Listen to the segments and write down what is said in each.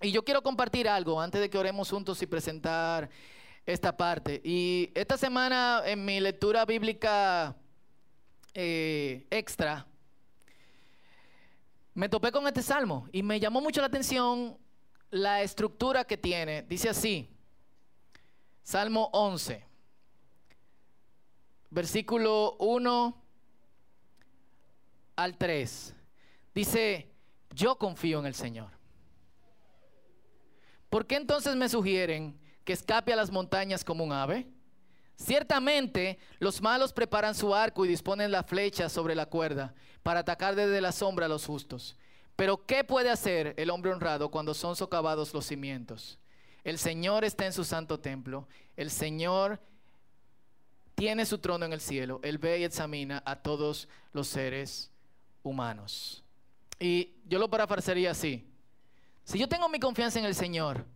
Y yo quiero compartir algo antes de que oremos juntos y presentar esta parte. Y esta semana en mi lectura bíblica eh, extra, me topé con este salmo y me llamó mucho la atención la estructura que tiene. Dice así, Salmo 11, versículo 1 al 3. Dice, yo confío en el Señor. ¿Por qué entonces me sugieren que escape a las montañas como un ave? Ciertamente los malos preparan su arco y disponen la flecha sobre la cuerda para atacar desde la sombra a los justos. Pero ¿qué puede hacer el hombre honrado cuando son socavados los cimientos? El Señor está en su santo templo. El Señor tiene su trono en el cielo. Él ve y examina a todos los seres humanos. Y yo lo parafrasearía así. Si yo tengo mi confianza en el Señor,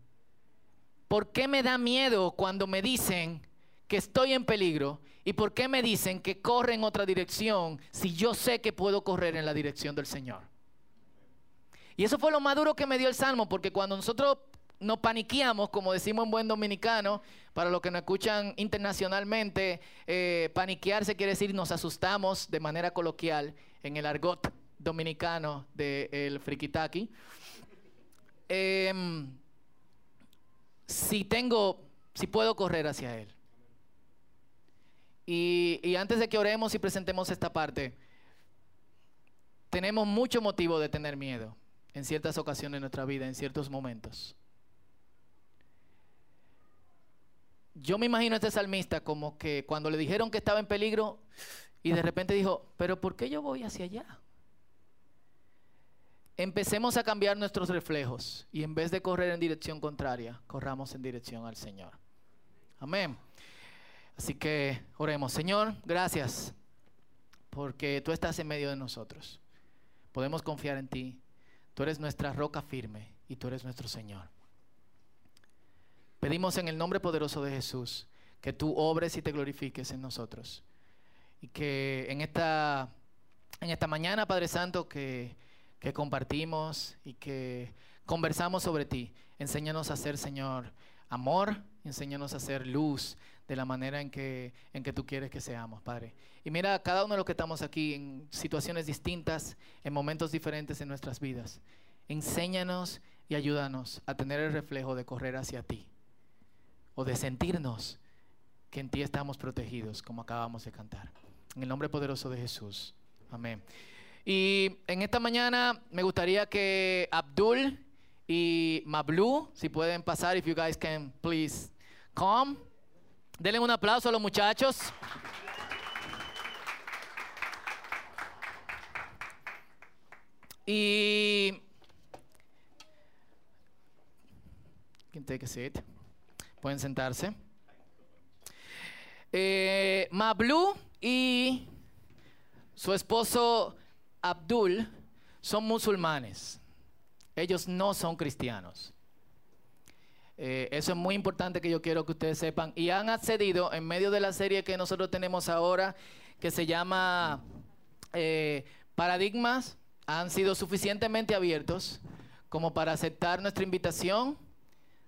¿por qué me da miedo cuando me dicen que estoy en peligro? ¿Y por qué me dicen que corre en otra dirección si yo sé que puedo correr en la dirección del Señor? Y eso fue lo más duro que me dio el Salmo, porque cuando nosotros nos paniqueamos, como decimos en buen dominicano, para los que nos escuchan internacionalmente, eh, paniquearse quiere decir nos asustamos de manera coloquial en el argot dominicano del de frikitaki. Em, si tengo, si puedo correr hacia Él. Y, y antes de que oremos y presentemos esta parte, tenemos mucho motivo de tener miedo en ciertas ocasiones de nuestra vida, en ciertos momentos. Yo me imagino a este salmista como que cuando le dijeron que estaba en peligro y de repente dijo, pero ¿por qué yo voy hacia allá? Empecemos a cambiar nuestros reflejos y en vez de correr en dirección contraria, corramos en dirección al Señor. Amén. Así que oremos. Señor, gracias porque tú estás en medio de nosotros. Podemos confiar en ti. Tú eres nuestra roca firme y tú eres nuestro Señor. Pedimos en el nombre poderoso de Jesús que tú obres y te glorifiques en nosotros. Y que en esta, en esta mañana, Padre Santo, que, que compartimos y que conversamos sobre ti, enséñanos a ser, Señor, amor, enséñanos a ser luz de la manera en que, en que tú quieres que seamos, Padre. Y mira, cada uno de los que estamos aquí en situaciones distintas, en momentos diferentes en nuestras vidas, enséñanos y ayúdanos a tener el reflejo de correr hacia ti o de sentirnos que en ti estamos protegidos, como acabamos de cantar. En el nombre poderoso de Jesús. Amén. Y en esta mañana me gustaría que Abdul y Mablu, si pueden pasar, if you guys can please come. Denle un aplauso a los muchachos. Y can take a seat. Pueden sentarse. Eh, Mablu y su esposo Abdul son musulmanes. Ellos no son cristianos. Eh, eso es muy importante que yo quiero que ustedes sepan. Y han accedido en medio de la serie que nosotros tenemos ahora, que se llama eh, Paradigmas, han sido suficientemente abiertos como para aceptar nuestra invitación,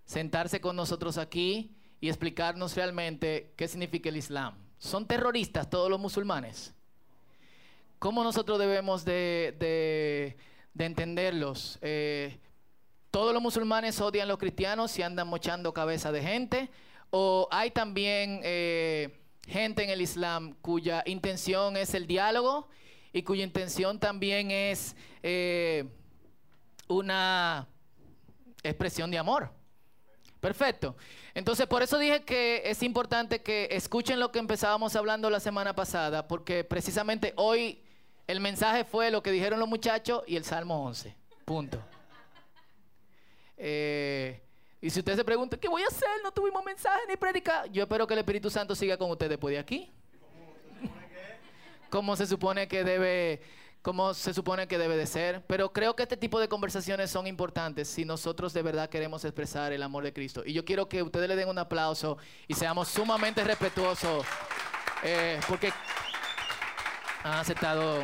sentarse con nosotros aquí y explicarnos realmente qué significa el Islam. ¿Son terroristas todos los musulmanes? ¿Cómo nosotros debemos de, entenderlos? Eh, todos los musulmanes odian a los cristianos y andan mochando cabeza de gente. O hay también eh, gente en el Islam cuya intención es el diálogo y cuya intención también es eh, una expresión de amor. Perfecto. Entonces, por eso dije que es importante que escuchen lo que empezábamos hablando la semana pasada, porque precisamente hoy el mensaje fue lo que dijeron los muchachos y el Salmo 11. Punto. Eh, y si usted se pregunta, ¿qué voy a hacer? No tuvimos mensaje ni predicar. Yo espero que el Espíritu Santo siga con usted después de aquí. ¿Cómo se supone que debe, cómo se supone que debe de ser? Pero creo que este tipo de conversaciones son importantes si nosotros de verdad queremos expresar el amor de Cristo. Y yo quiero que ustedes le den un aplauso y seamos sumamente respetuosos, eh, porque han aceptado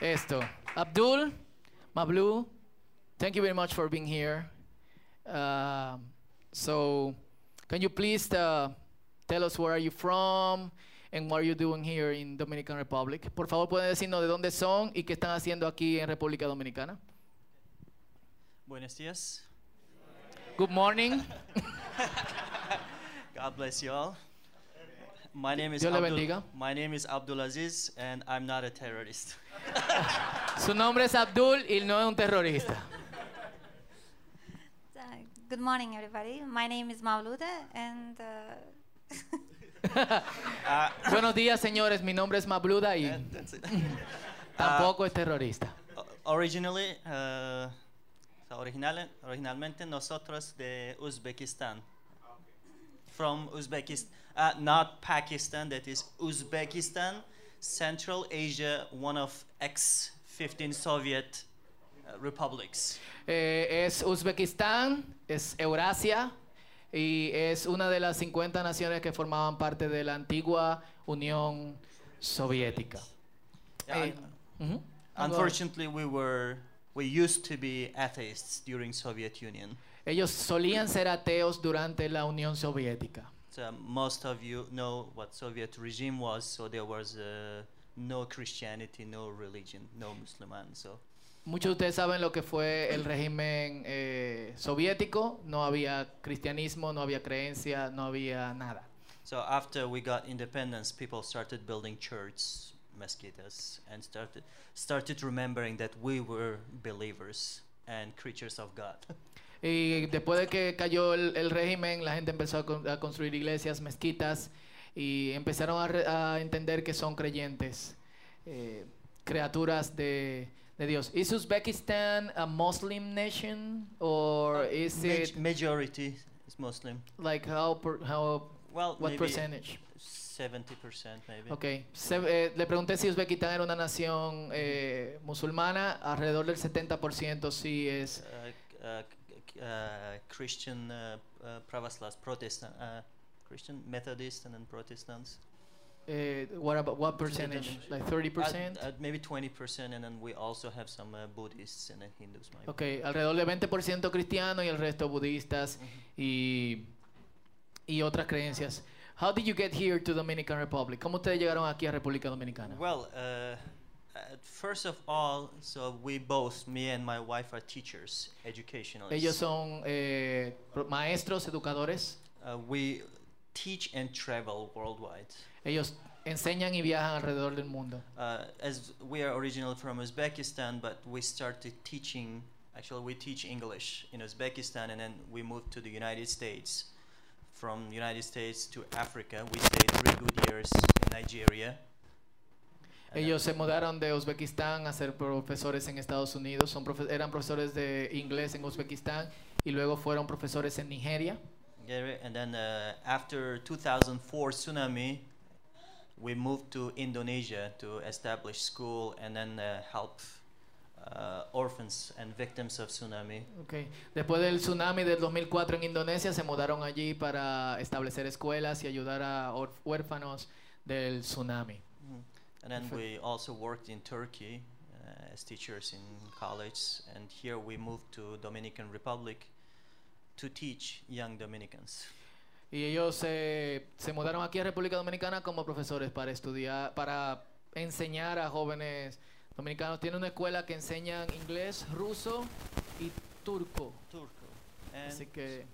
esto. Abdul, Mablu, Thank you very much for being here. Um, so, can you please uh, tell us where are you from and what are you doing here in Dominican Republic? Por favor, pueden decirnos de dónde son y qué están haciendo aquí en República Dominicana. Buenos días. Good morning. God bless you all. My name is Dios le Abdul, bendiga. My name is Abdul Aziz, and I'm not a terrorist. Su nombre es Abdul y no es un terrorista. Uh, Good morning, everybody. My name is Mauluda, and uh, Uh, Buenos días, señores. Mi nombre es Mabluda y it. tampoco es terrorista. Originally, uh, original, originalmente nosotros de Uzbekistan. From Uzbekistan, uh, not Pakistan. That is Uzbekistan, Central Asia, one of ex-15 Soviet uh, republics. Eh, es Uzbekistán, es Eurasia y es una de las 50 naciones que formaban parte de la antigua Unión Soviética. Yeah, Eh, un-. Unfortunately, we were we used to be atheists during Soviet Union. Ellos solían ser ateos durante la Unión Soviética. So most of you know what Soviet regime was. So there was uh, no Christianity, no religion, no Musliman. So Muchos de ustedes saben lo que fue el régimen eh, soviético. No había cristianismo, no había creencia, no había nada. so after we got independence, people started building churches, mezquitas, and started started remembering that we were believers and creatures of God. Y después de que cayó el, el régimen, la gente empezó a, con- a construir iglesias, mezquitas y empezaron a, re- a entender que son creyentes, eh, criaturas de, de Dios. ¿Is Uzbekistan a Muslim nation or is Maj- it majority is Muslim. like how per- how Well, what maybe percentage? seventy percent, maybe. Okay. Se- eh, le pregunté si Uzbekistán era una nación eh, musulmana, alrededor del 70% sí es uh, uh, Christian uh, uh, Pravoslav Protestant uh, Christian Methodist and then Protestants. what about what percentage? Like 30%? Uh, uh, maybe 20% and then we also have some uh, Buddhists and Hindus maybe. Ok, alrededor del 20% cristiano y el resto budistas y, y otras creencias. How did you get here to Dominican Republic? ¿Cómo ustedes llegaron aquí a República Dominicana? Well, uh, uh, first of all, so we both, me and my wife, are teachers, educationalists. Ellos son eh, maestros, educadores. Uh, we teach and travel worldwide. Ellos enseñan y viajan alrededor del mundo. Uh, as we are originally from Uzbekistan, but we started teaching. Actually, we teach English in Uzbekistan, and then we moved to the United States. From the United States to Africa, we stayed three good years in Nigeria. Ellos se mudaron de Uzbekistán a ser profesores en Estados Unidos. Son profe- eran profesores de inglés en Uzbekistán y luego fueron profesores en Nigeria. And then uh, after 2004 tsunami, we moved to Indonesia to establish school and then uh, help uh, orphans and victims of tsunami. Okay. Después del tsunami del 2004 en Indonesia, se mudaron allí para establecer escuelas y ayudar a huérfanos del tsunami. And then we also worked in Turkey uh, as teachers in college, and here we moved to Dominican Republic to teach young Dominicans. Y ellos eh, se mudaron aquí a República Dominicana como profesores para estudiar, para enseñar a jóvenes dominicanos. Tiene una escuela que enseñan inglés, ruso y turco. Turco and Así que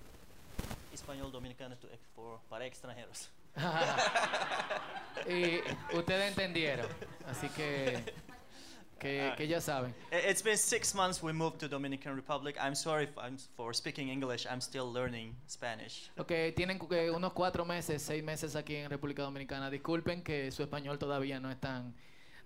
español dominicano to for, para extranjeros. y ustedes entendieron. Así que, que, que ya saben. I- It's been six months we moved to Dominican Republic. I'm sorry if I'm for speaking English. I'm still learning Spanish. Ok, tienen eh, unos cuatro meses, seis meses aquí en República Dominicana. Disculpen que su español todavía no es tan,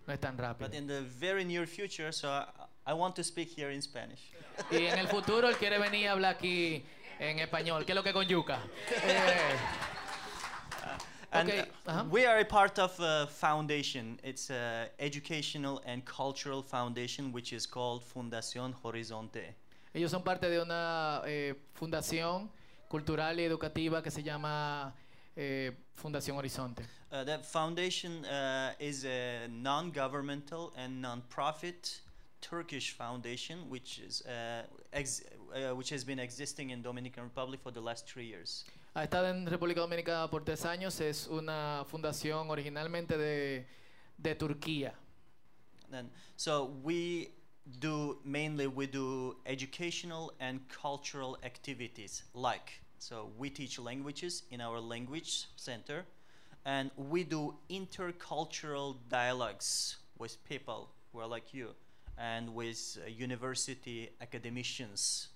no es tan rápido. But in the very near future, so I, I want to speak here in Spanish. Y en el futuro él quiere venir a hablar aquí en español. ¿Qué es lo que con yuca? Eh, And Okay, uh, uh-huh. we are a part of a foundation. It's an educational and cultural foundation which is called Fundación Horizonte. ellos son parte de una eh, fundación cultural y educativa que se llama eh, Fundación Horizonte. Uh, that foundation uh, is a non-governmental and non-profit Turkish foundation, which is uh, ex- uh, which has been existing in Dominican Republic for the last three years. Ha estado en República Dominicana por tres años. Es una fundación originalmente de, de Turquía. And so we do mainly we do educational and cultural activities like so we teach languages in our language center and we do intercultural dialogues with people who are like you and with uh, university academicians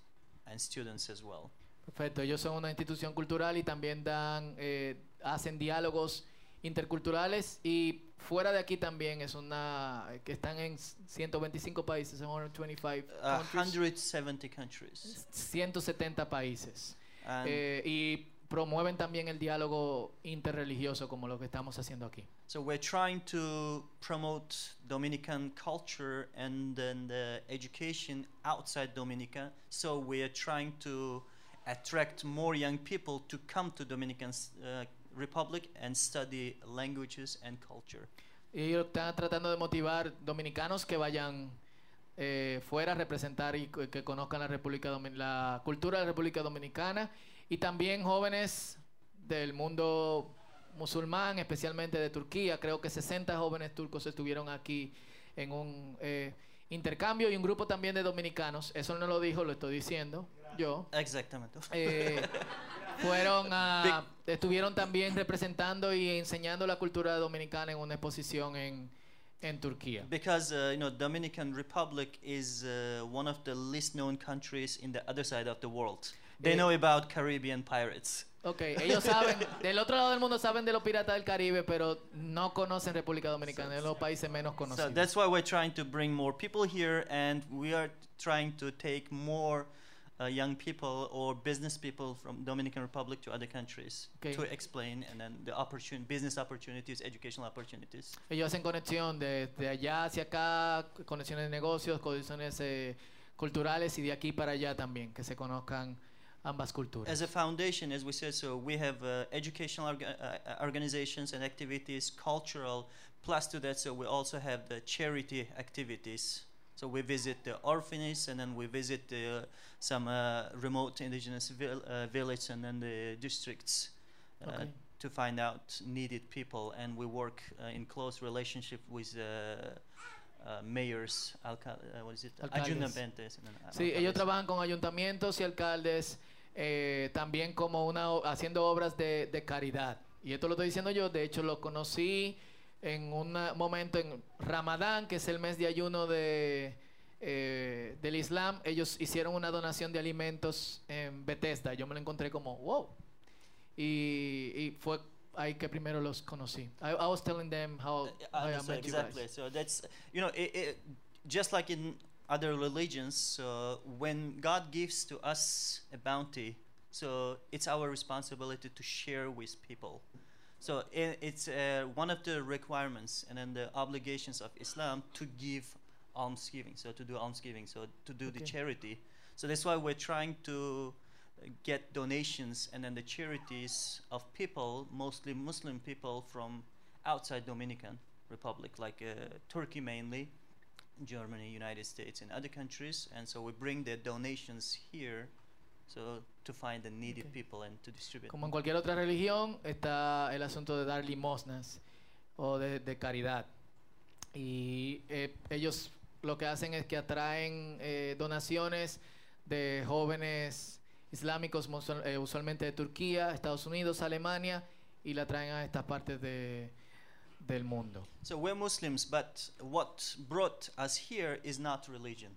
and students as well. Perfecto. Ellos son una institución cultural y también dan, eh, hacen diálogos interculturales y fuera de aquí también es una que están en 125 países, en 125 Uh, countries, 170 countries. 170 países. Eh, y promueven también el diálogo interreligioso como lo que estamos haciendo aquí. So we're trying to promote Dominican culture and then the education outside Dominica. So we're trying to attract more young people to come to Dominican uh, Republic and study languages and culture. Y están tratando de motivar dominicanos que vayan eh, fuera a representar y que conozcan la República Domin- la cultura de la República Dominicana y también jóvenes del mundo musulmán, especialmente de Turquía. Creo que 60 jóvenes turcos estuvieron aquí en un eh, intercambio y un grupo también de dominicanos. Eso no lo dijo, lo estoy diciendo yo. Exactamente. Eh, fueron a, estuvieron también representando y enseñando la cultura dominicana en una exposición en, en Turquía. Because uh, you know Dominican Republic is uh, one of the least known countries in the other side of the world. They Eh, know about Caribbean pirates. Ok, ellos saben, del otro lado del mundo saben de los piratas del Caribe, pero no conocen República Dominicana, es de los países menos So conocidos. that's why we're trying to bring more people here, and we are trying to take more uh, young people or business people from Dominican Republic to other countries Okay. to explain, and then the opportun- business opportunities, educational opportunities. Ellos hacen conexión de, de allá hacia acá, conexiones de negocios, conexiones eh, culturales y de aquí para allá también, que se conozcan ambas culturas. As a foundation, as we said, so we have uh, educational orga- uh, uh, organizations and activities, cultural. Plus to that, so we also have the charity activities. So we visit the orphanages, and then we visit the, some uh, remote indigenous vil- uh, village and then the districts Okay. to find out needed people. And we work uh, in close relationship with uh, uh, mayors, uh, what is it? Alcaldes. Ayuntamientos, Sí, ellos trabajan con ayuntamientos y alcaldes, eh, también como una haciendo obras de, de caridad. Y esto lo estoy diciendo yo, de hecho lo conocí en un momento en Ramadán, que es el mes de ayuno de, eh, del Islam. Ellos hicieron una donación de alimentos en Bethesda. Yo me lo encontré como, wow. Y, y fue ahí que primero los conocí. I, I was telling them how, Uh, how I met you guys. exactly. So that's you know, it, it, just like in other religions, uh, when God gives to us a bounty, so it's our responsibility to share with people. So i it's uh, one of the requirements and then the obligations of Islam to give almsgiving. So to do almsgiving, so to do the charity. So that's why we're trying to get donations and then the charities of people, mostly Muslim people from outside Dominican Republic, like uh, Turkey mainly, Germany, United States, and other countries. And so we bring the donations here, so to find the needed Okay. people and to distribute. Como en cualquier otra religión, está el asunto de dar limosnas o de, de caridad. Y eh, ellos lo que hacen es que atraen eh, donaciones de jóvenes islámicos, eh, usualmente de Turquía, Estados Unidos, Alemania, y la traen a estas partes de- del mundo. So we're Muslims, but what brought us here is not religion.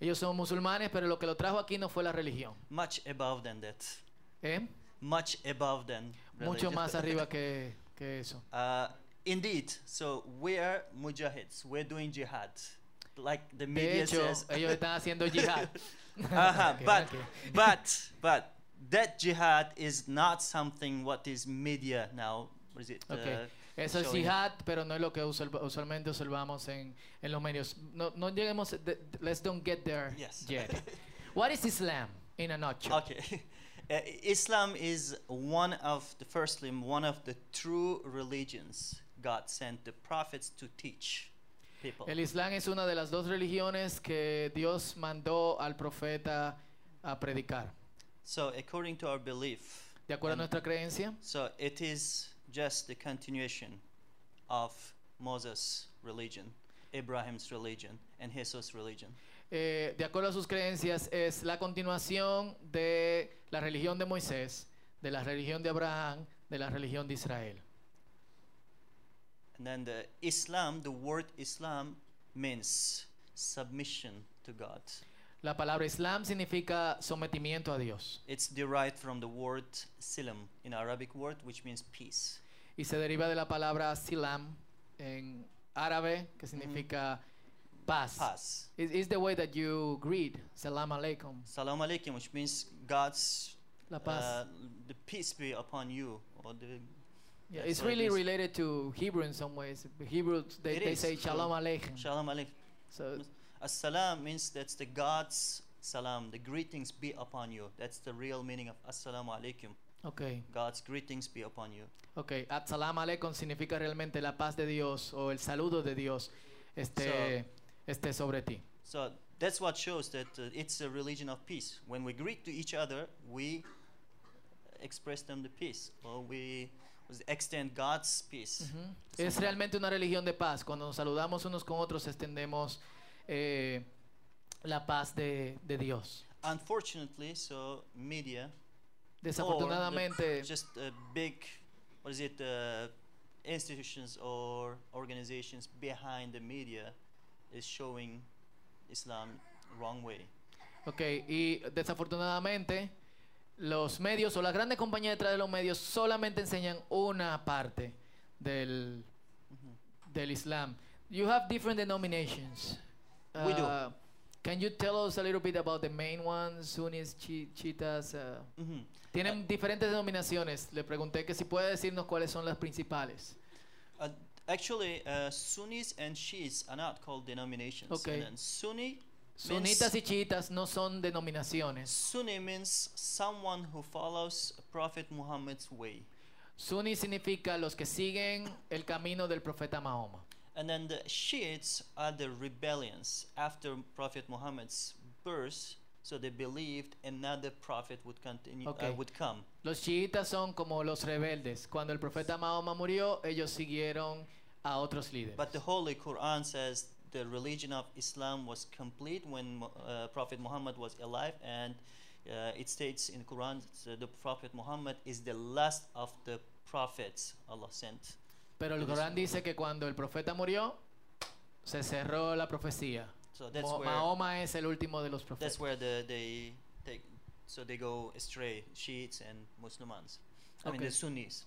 Ellos son musulmanes, pero lo que lo trajo aquí no fue la religión. Much above than that. ¿eh? Much above than Mucho religion. más arriba que, que eso. Uh, indeed. So we are mujahids. We're doing jihad, like the De media hecho, says. ellos están haciendo yihad. uh-huh, but but but that jihad is not something what is media now. What is it? Okay. uh, Eso es jihad, pero no es lo que usual- usualmente observamos en, en los medios. No, no lleguemos, de- let's don't get there Yes. yet. What is Islam in a nutshell? Okay. Uh, Islam is one of the firstly one of the true religions God sent the prophets to teach people. El Islam es una de las dos religiones que Dios mandó al profeta a predicar. So according to our belief, De acuerdo a nuestra creencia, so it is just the continuation of Moses' religion, Abraham's religion, and Jesus' religion. eh, de acuerdo a sus creencias, es la continuación de la religión de Moisés, de la religión de Abraham, de la religión de Israel. And then the Islam, the word Islam means submission to God. La palabra Islam significa sometimiento a Dios It's derived from the word silam in Arabic word, which means peace. Y se deriva de la palabra Silam en árabe, que significa paz. Paz. It is the way that you greet, Salam alaikum, Salam alaikum, which means God's la paz. uh, the peace be upon you. Or the, Yeah, it's it really means. related to Hebrew in some ways. Hebrews they, they say Shalom Aleichem. Shalom alaikum. So As-salam means that's the God's salam, the greetings be upon you. That's the real meaning of assalamu alaikum. Okay, God's greetings be upon you. okay. At Salam Aleikum significa realmente la paz de Dios o el saludo de Dios esté, esté sobre ti. So that's what shows that uh, it's a religion of peace. When we greet to each other, we express them the peace, or we extend God's peace. Ujú. to Es realmente una religión de paz. Cuando nos saludamos unos con otros extendemos eh, la paz de, de Dios. Unfortunately, so media, or Desafortunadamente, just a big, what is it, uh, institutions or organizations behind the media is showing Islam wrong way. ok, y desafortunadamente los medios o las grandes compañías detrás de los medios solamente enseñan una parte del, del Islam. You have different denominations. We do. Uh, Can you tell us a little bit about the main ones, Sunnis, chi- Chiitas? uh, Mhm. tienen diferentes denominaciones. Le pregunté que si puede decirnos cuáles son las principales. Uh, actually, uh, Sunnis and Shiites are not called denominations. Okay. And Sunni, Sunitas y chiitas no son denominaciones. Sunni means someone who follows Prophet Muhammad's way. Sunni significa los que siguen el camino del profeta Mahoma. And then the Shiites are the rebellions after Prophet Muhammad's birth. So they believed another prophet would continue, Okay. uh, would come. Los chiitas son como los rebeldes. Cuando el profeta Mahoma murió, ellos siguieron a otros líderes. But the Holy Quran says the religion of Islam was complete when uh, Prophet Muhammad was alive, and uh, it states in Quran that the Prophet Muhammad is the last of the prophets Allah sent. Pero el Corán dice que cuando el profeta murió, se cerró la profecía. So that's Mo- where Mahoma es el último de los profetas. that's where the they take so they go astray, Shiites and Muslims. I mean Okay. the Sunnis.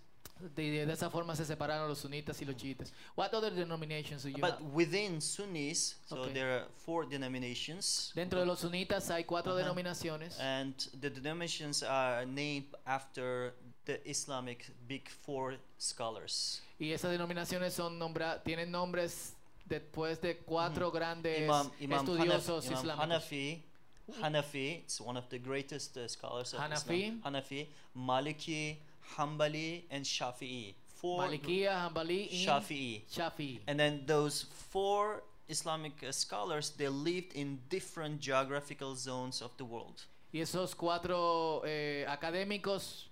De, de esa forma se separaron los sunitas y los chiitas. What other denominations do you But have? within Sunnis, so Okay. there are four denominations. Dentro de los sunitas hay cuatro denominaciones. And the denominations are named after the Islamic Big Four scholars. Y esas denominaciones son nombra tienen nombres después de cuatro grandes Imam, Imam, Hanaf, estudiosos Imam islámicos. Hanafi, Hanafi, it's one of the greatest uh, scholars of Hanafi. Islam. Hanafi, Maliki, Hanbali, and Shafi'i. Four Malikiya, Hanbali Shafi'i. Shafi'i. And then those four Islamic uh, scholars, they lived in different geographical zones of the world. Y esos cuatro eh, académicos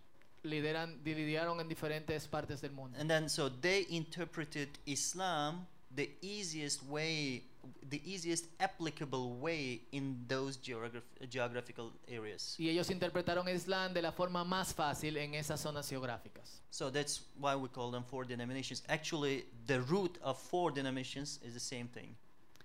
lideran, lidiaron en diferentes partes del mundo. And then so they interpreted Islam the easiest way, the easiest applicable way in those geograph- geographical areas. Y ellos interpretaron Islam de la forma más fácil en esas zonas geográficas. So that's why we call them four denominations. Actually, the root of four denominations is the same thing.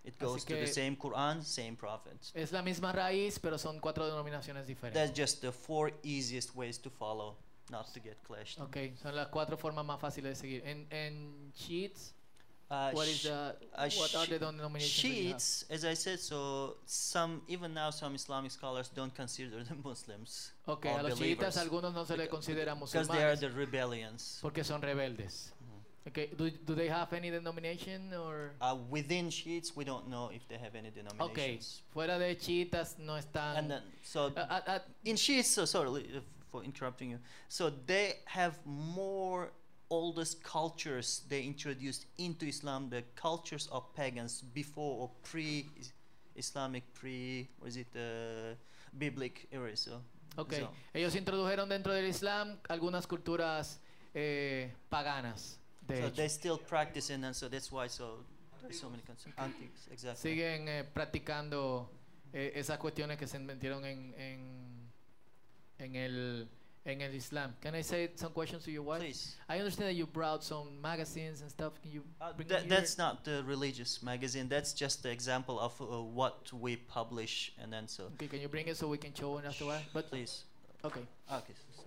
It goes to the same Quran, same prophets. Es la misma raíz, pero son cuatro denominaciones That's diferentes. just the four easiest ways to follow, not to get clashed. Ok, son las cuatro formas más fáciles de seguir. En, en Shiites, Uh, what is the, uh, what are the denominations? Shiites, as I said, so some even now some Islamic scholars don't consider them Muslims Ok, a los chiitas algunos no se les consideran because they are musulmanes the rebellions. porque son rebeldes. Okay, do, do they have any denomination or? Uh, within Shiites, we don't know if they have any denominations. Ok, denominations. fuera de chiitas no están. And then, so Ah, ah, ah, in Shiites, so sorry for interrupting you. So they have more oldest cultures they introduced into Islam, the cultures of pagans before or pre-Islamic, pre, what is it, uh, biblical areas. So, Ok. so- Ellos introdujeron dentro del Islam algunas culturas eh, paganas. De so hecho. they still practice and so that's why so there's so many cons- antiques exactly. Siguen eh, practicando eh, esas cuestiones que se metieron en, en, en el, en el Islam. Can I say some questions to your wife? Please. I understand that you brought some magazines and stuff. Can you Uh, bring that, that's not the religious magazine. That's just the example of uh, what we publish, and then so Okay, can you bring it so we can show it afterward? But please. okay. Okay. So,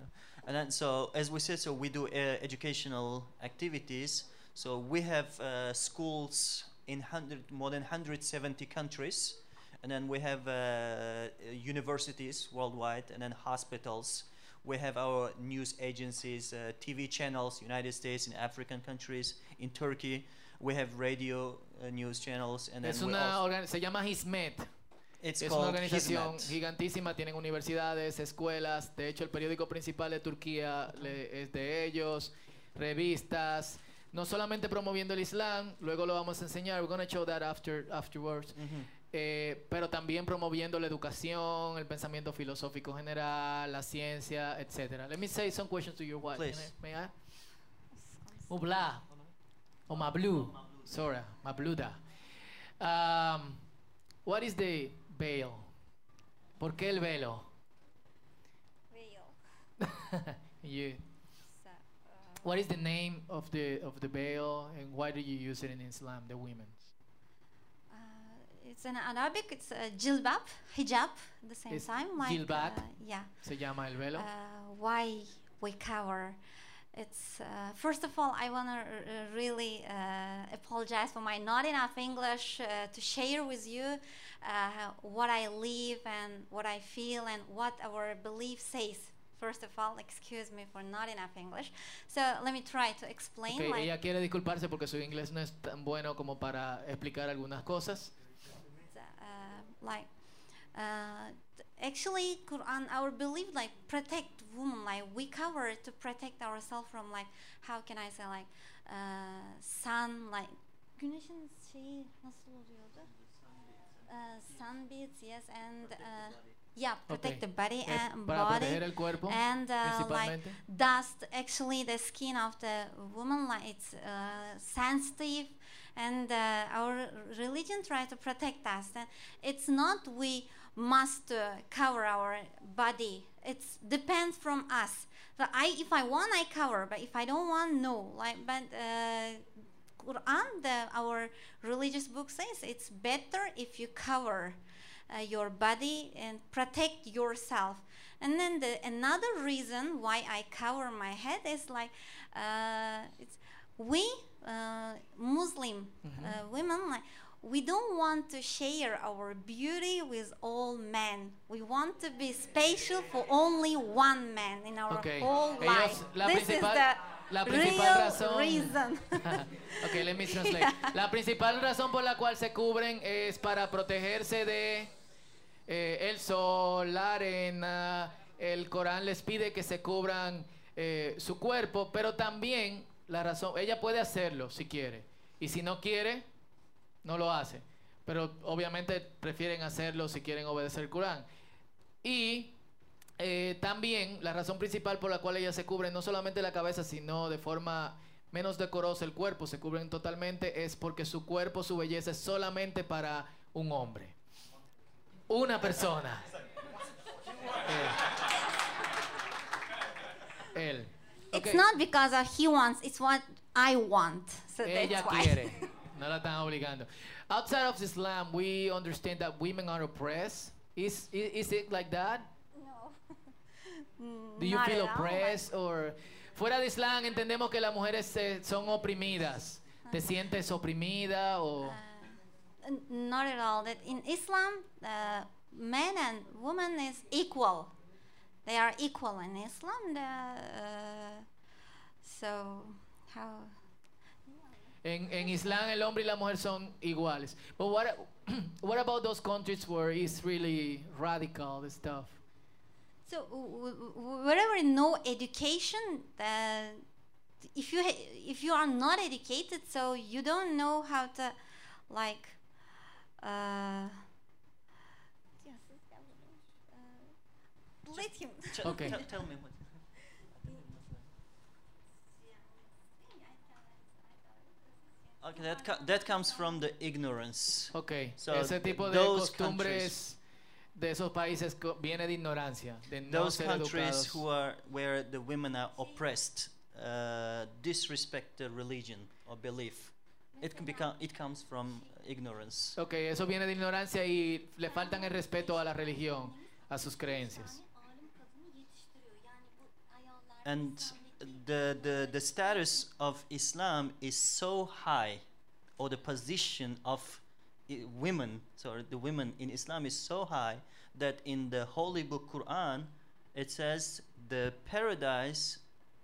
and then so as we said, so we do uh, educational activities. So we have uh, schools in hundred more than 170 countries, and then we have uh, universities worldwide, and then hospitals. We have our news agencies, uh, TV channels, United States, in African countries, in Turkey. We have radio uh, news channels, and Es then we una se llama Hizmet. it's es una called organización Hizmet. gigantísima, tienen universidades, escuelas, de hecho el periódico principal de Turquía le- es de ellos, revistas, no solamente promoviendo el Islam, luego lo vamos a enseñar, we're going to show that after, afterwards, Mhm. Eh, pero también promoviendo la educación, el pensamiento filosófico general, la ciencia, etc. Let me say some questions to your wife. Please. May I? Mubla, o Mablu, sorry, Mabluda. Um, what is the veil? ¿Por qué el velo? You- So, uh, what is the name of the of the veil and why do you use it in Islam, the women's? It's in Arabic. It's uh, jilbab, hijab, at the same It's time. Like jilbab? uh, yeah. Se llama el velo. Uh, why we cover? It's uh, first of all, I want to really uh, apologize for my not enough English uh, to share with you uh, what I live and what I feel and what our belief says. First of all, excuse me for not enough English. So let me try to explain. Ok, like, ella quiere disculparse porque su inglés no es tan bueno como para explicar algunas cosas. Like uh, actually Quran our belief like protect women like we cover it to protect ourselves from like how can I say like uh, sun like güneşin şeyi nasıl oluyordu? Uh, sun beats yes and uh, yeah protect Ok. the body and body cuerpo, and uh, like dust actually the skin of the woman like it's uh, sensitive and uh, our religion try to protect us. And it's not we must uh, cover our body. It's depends from us. So i if i want i cover but if i don't want no. Like but uh, Quran, the, our religious book says it's better if you cover uh, your body and protect yourself. And then the another reason why I cover my head is like uh, it's we uh, Muslim uh, women like we don't want to share our beauty with all men. We want to be special for only one man in our Okay. whole Ellos- life. la this is the la principal razón- reason. ok, let me translate. La principal razón por la cual se cubren es para protegerse de eh, el sol, la arena. El Corán les pide que se cubran eh, su cuerpo, pero también la razón, ella puede hacerlo si quiere. Y si no quiere, no lo hace. Pero obviamente prefieren hacerlo si quieren obedecer el Corán. Y eh, también la razón principal por la cual ellas se cubren no solamente la cabeza, sino de forma menos decorosa el cuerpo, se cubren totalmente, es porque su cuerpo, su belleza es solamente para un hombre. Una persona. Él. Él. It's Ok. not because of he wants, it's what I want. So Ella that's why. quiere. No la están obligando. Outside of Islam, we understand that women are oppressed. Is, is, is it like that? No. Do you Not feel at all, oppressed or fuera de Islam entendemos que las mujeres se, son oprimidas. ¿Te sientes oprimida o uh, not at all. That in Islam, uh, man and woman is equal. They are equal in Islam. The, uh, so how? en, en Islam el hombre y la mujer son iguales? But what what about those countries where it's really radical the stuff? So wherever no education, uh, if you ha- if you are not educated, so you don't know how to, like, uh, let him. Okay. tell- tell me what. Okay, that, co- that comes from the ignorance. Ok, So, ese tipo de those costumbres de esos países co- viene de ignorancia, de no Those ser countries educados. who are where the women are oppressed, uh, disrespect the religion or belief. It can become. It comes from ignorance. Ok, eso viene de ignorancia y le faltan el respeto a la religión, a sus creencias. And the, the, the status of Islam is so high, or the position of women, sorry, the women in Islam is so high that in the holy book Quran, it says the paradise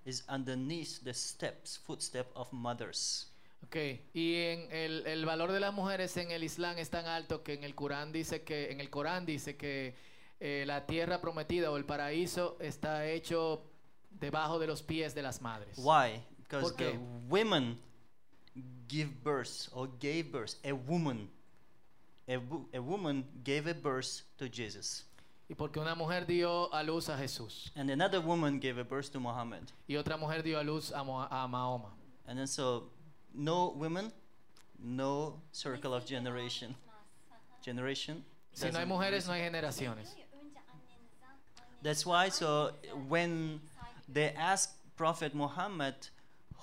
is underneath the steps, footstep of mothers. Ok, y en el, el valor de las mujeres en el Islam es tan alto que en el Corán dice que, en el Corán dice que eh, la tierra prometida o el paraíso está hecho debajo de los pies de las madres. Why? Because ¿Por the qué? women give birth or gave birth. A woman, a, a woman gave a birth to Jesus, Y porque una mujer dio a luz a Jesús and another woman gave a birth to Muhammad. y otra mujer dio a luz a, Mo- a Mahoma. And then so, no women, no circle of generation. Generation. Si no hay mujeres, no hay generaciones. That's why. So when they asked Prophet Muhammad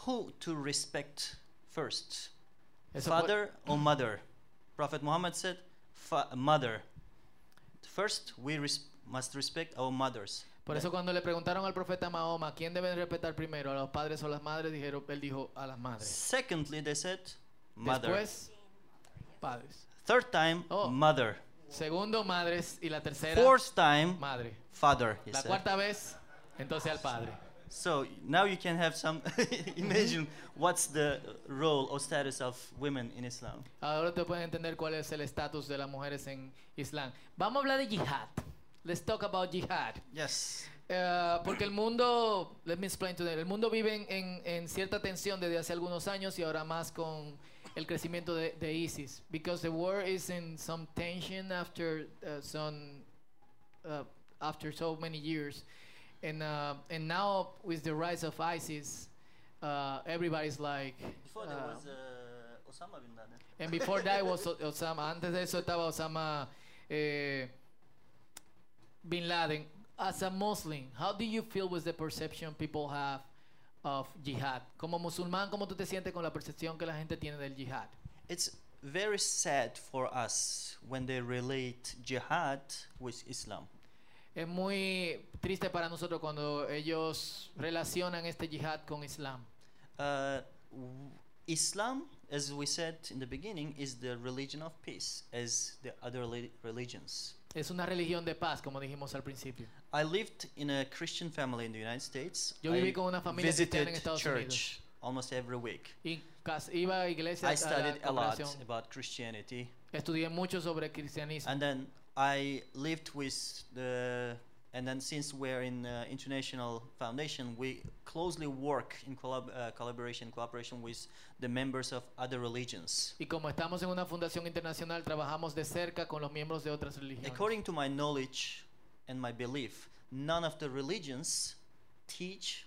who to respect first, Eso father or mother, Prophet Muhammad said, mother. First, we res- must respect our mothers. Por eso cuando le preguntaron al profeta Mahoma quién deben respetar primero, a los padres o las madres, dijeron, él dijo a las madres. Secondly, they said, mother. Después, padres. Third time, Oh. mother. Segundo, madres. Y la tercera, Fourth time, madre. father. He La said. cuarta vez, entonces al padre. So now you can have some imagine what's the role or status of women in Islam. Ahora te pueden entender cuál es el estatus de las mujeres en Islam. Vamos a hablar de jihad. Let's talk about jihad. Yes. Eh, porque el mundo, let me explain to them, el mundo vive en, en- en cierta tensión desde hace algunos años y ahora más con el crecimiento de, de ISIS. Because the war is in some tension after uh, some, uh, after so many years. And, uh, and now with the rise of ISIS, uh, everybody's like... Before there uh, was uh, Osama bin Laden. And before that was Osama. Antes de eso estaba Osama eh, Bin Laden. As a Muslim, how do you feel with the perception people have of jihad? Como musulmán, ¿cómo tú te sientes con la percepción que la gente tiene del jihad? It's very sad for us when they relate jihad with Islam. Es muy triste para nosotros cuando ellos relacionan este jihad con Islam. Uh, Islam, as we said in the beginning, is the religion of peace, as the other reli- religions. Es una religión de paz, como dijimos al principio. I lived in a Christian family in the United States. Yo I viví con una familia cristiana en Estados church almost every week. Y iba a iglesia I a la studied a lot congregación. about Christianity, Estudié mucho sobre cristianismo. and then I lived with the. And then, since we're in uh, international foundation, we closely work in collab- uh, collaboration, cooperation with the members of other religions. Y como estamos en una fundación internacional, trabajamos de cerca con los miembros de otras religiones. According to my knowledge and my belief, none of the religions teach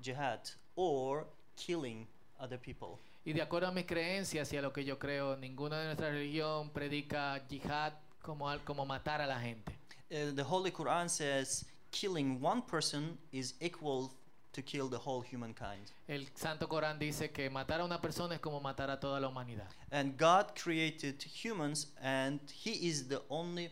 jihad or killing other people. Y de acuerdo a mis creencias y a lo que yo creo, ninguna de nuestra religión predica yihad como, como matar a la gente. Uh, the Holy Quran says killing one person is equal to kill the whole humankind. El Santo Corán dice que matar a una persona es como matar a toda la humanidad. And God created humans, and He is the only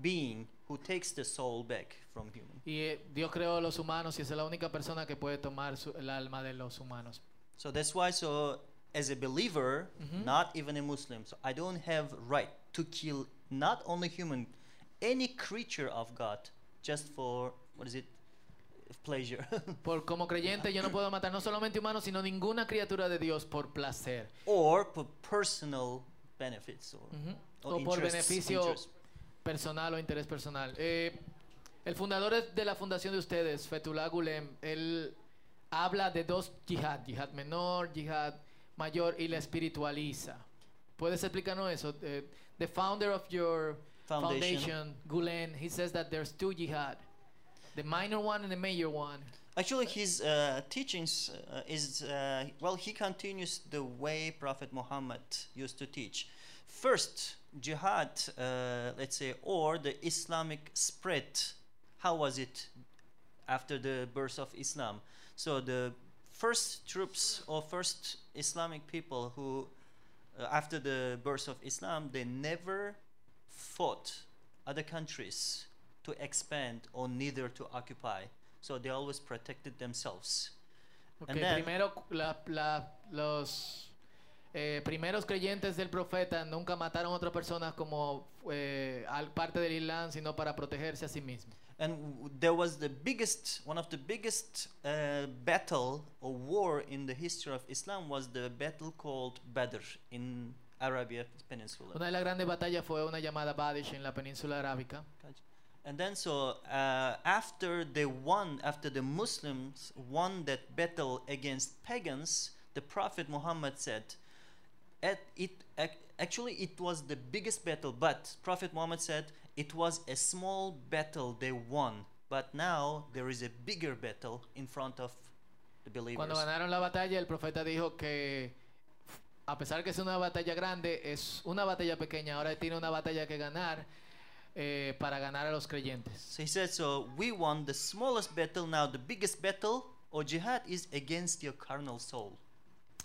being who takes the soul back from human. Y eh, Dios creó a los humanos y es la única persona que puede tomar su- el alma de los humanos. So that's why, so as a believer, Mhm. not even a Muslim, so I don't have right to kill not only human, any creature of God, just for what is it, pleasure, Por como creyente yo no puedo matar no solamente humanos, sino ninguna criatura de Dios por placer. or for personal benefits or, Ujú. or O por beneficio personal o interés personal. Eh, el fundador de- la fundación de ustedes, Fethullah Gulem, él habla de dos yihad, yihad menor, yihad mayor y la espiritualiza. ¿Puedes explicarnos eso? Eh, the founder of your Foundation. foundation, Gulen, he says that there's two jihad. The minor one and the major one. Actually, his uh, teachings uh, is uh, well. He continues the way Prophet Muhammad used to teach. First, jihad, uh, let's say, or the Islamic spread. How was it after the birth of Islam? So the first troops or first Islamic people who, uh, after the birth of Islam, they never fought other countries to expand or neither to occupy. So they always protected themselves. Ok, And then- primero la- la- los eh, primeros creyentes del profeta nunca mataron a otras personas como eh, al parte del Islam, sino para protegerse a sí mismos. And there was the biggest, one of the biggest uh, battle or war in the history of Islam was the battle called Badr in Arabia Peninsula. Una de las grandes batallas fue una llamada Badish en la península arábica. And then so uh, after they won, after the Muslims won that battle against pagans, the Prophet Muhammad said, at it ac- actually it was the biggest battle, but Prophet Muhammad said it was a small battle they won, but now there is a bigger battle in front of the believers. Cuando ganaron la batalla, el profeta dijo que a pesar que es una batalla grande, es una batalla pequeña. Ahora tiene una batalla que ganar eh, para ganar a los creyentes. So he said, so we won the smallest battle, now the biggest battle or jihad is against your carnal soul.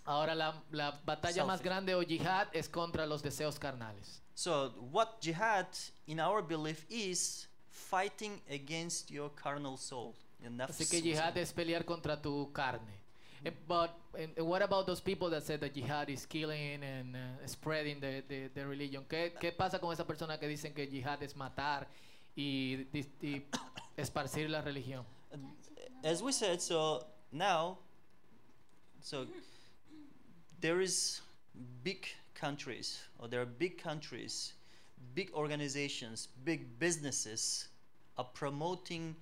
Ahora la, la batalla más grande o yihad es contra los deseos carnales. So, what jihad in our belief is fighting against your carnal soul. your. Así que yihad es pelear contra tu carne. Eh, But and what about those people that said that jihad is killing and uh, spreading the, the, the religion? ¿Qué, ¿Qué pasa con esas personas que dicen que jihad es matar y, y esparcir la religión? As we said, so now, so there is big countries, or there are big countries, big organizations, big businesses are promoting